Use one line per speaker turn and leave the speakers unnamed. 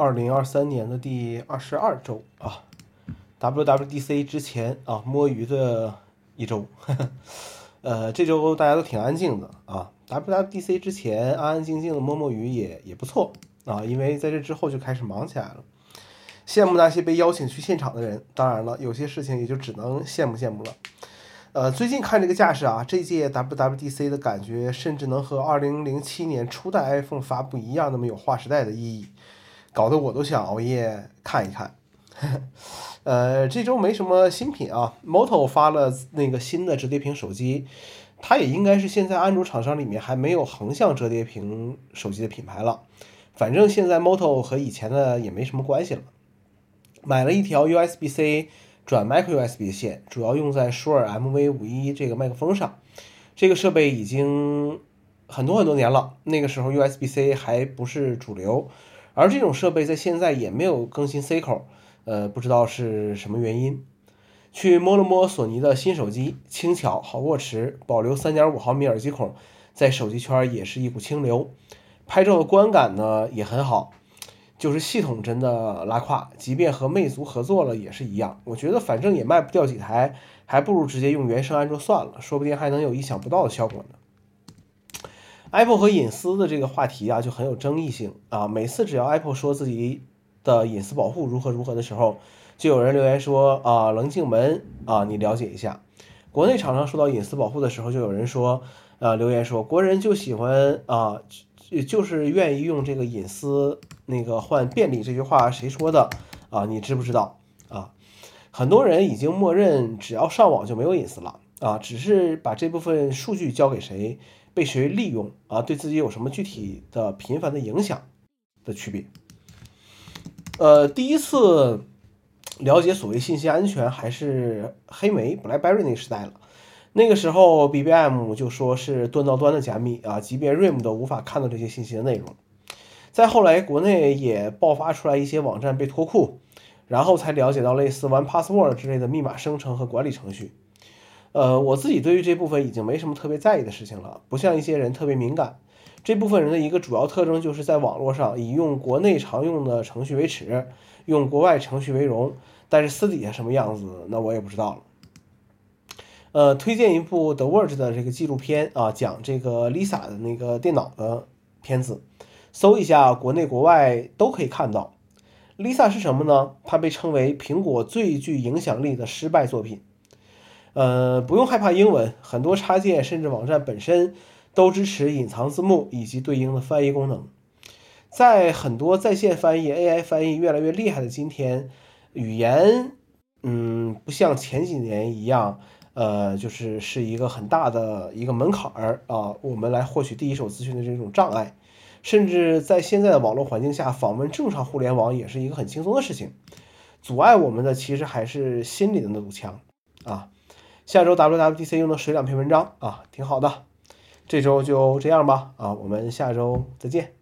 二零二三年的第二十二周啊，WWDC 之前啊摸鱼的一周，呃，这周大家都挺安静的啊。WWDC 之前安安静静的摸摸鱼也也不错啊，因为在这之后就开始忙起来了。羡慕那些被邀请去现场的人，当然了，有些事情也就只能羡慕羡慕了。呃，最近看这个架势啊，这届 WWDC 的感觉甚至能和二零零七年初代 iPhone 发布一样，那么有划时代的意义。搞得我都想熬夜看一看。呃，这周没什么新品啊。Moto 发了那个新的折叠屏手机，它也应该是现在安卓厂商里面还没有横向折叠屏手机的品牌了。反正现在 Moto 和以前的也没什么关系了。买了一条 USB-C 转 Micro USB 的线，主要用在舒尔 MV 五一这个麦克风上。这个设备已经很多很多年了，那个时候 USB-C 还不是主流。而这种设备在现在也没有更新 C 口，呃，不知道是什么原因。去摸了摸索尼的新手机，轻巧好握持，保留3.5毫米耳机孔，在手机圈也是一股清流。拍照的观感呢也很好，就是系统真的拉胯，即便和魅族合作了也是一样。我觉得反正也卖不掉几台，还不如直接用原生安卓算了，说不定还能有意想不到的效果呢。Apple 和隐私的这个话题啊，就很有争议性啊。每次只要 Apple 说自己的隐私保护如何如何的时候，就有人留言说啊，棱镜门啊，你了解一下。国内厂商说到隐私保护的时候，就有人说，呃，留言说国人就喜欢啊，就是愿意用这个隐私那个换便利。这句话谁说的啊？你知不知道啊？很多人已经默认只要上网就没有隐私了啊，只是把这部分数据交给谁。被谁利用啊？对自己有什么具体的频繁的影响的区别？呃，第一次了解所谓信息安全还是黑莓 BlackBerry 那个时代了。那个时候 BBM 就说是端到端的加密啊，即便 RIM 都无法看到这些信息的内容。再后来，国内也爆发出来一些网站被脱库，然后才了解到类似 One Password 之类的密码生成和管理程序。呃，我自己对于这部分已经没什么特别在意的事情了，不像一些人特别敏感。这部分人的一个主要特征就是在网络上以用国内常用的程序为耻，用国外程序为荣，但是私底下什么样子，那我也不知道了。呃，推荐一部 The Verge 的这个纪录片啊，讲这个 Lisa 的那个电脑的片子，搜一下，国内国外都可以看到。Lisa 是什么呢？它被称为苹果最具影响力的失败作品。呃，不用害怕英文，很多插件甚至网站本身都支持隐藏字幕以及对应的翻译功能。在很多在线翻译、AI 翻译越来越厉害的今天，语言，嗯，不像前几年一样，呃，就是是一个很大的一个门槛儿啊，我们来获取第一手资讯的这种障碍。甚至在现在的网络环境下，访问正常互联网也是一个很轻松的事情。阻碍我们的其实还是心里的那堵墙啊。下周 WWDC 用的水两篇文章啊，挺好的。这周就这样吧啊，我们下周再见。